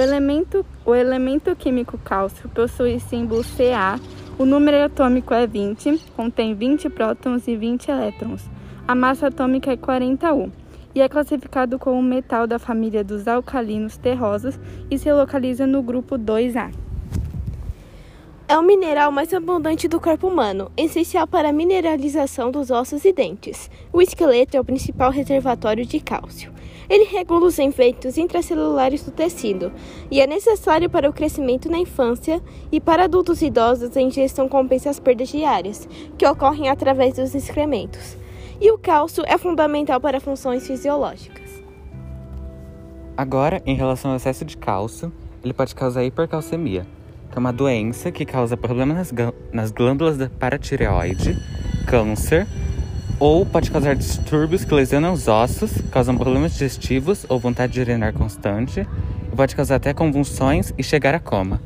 O elemento, o elemento químico cálcio possui símbolo Ca, o número atômico é 20, contém 20 prótons e 20 elétrons. A massa atômica é 40 U e é classificado como um metal da família dos alcalinos terrosos e se localiza no grupo 2A. É o mineral mais abundante do corpo humano, essencial para a mineralização dos ossos e dentes. O esqueleto é o principal reservatório de cálcio. Ele regula os efeitos intracelulares do tecido e é necessário para o crescimento na infância e para adultos idosos a ingestão compensa as perdas diárias, que ocorrem através dos excrementos. E o cálcio é fundamental para funções fisiológicas. Agora, em relação ao excesso de cálcio, ele pode causar hipercalcemia, que é uma doença que causa problemas nas, nas glândulas da paratireoide, câncer, ou pode causar distúrbios que lesionam os ossos, causam problemas digestivos ou vontade de urinar constante, e pode causar até convulsões e chegar a coma.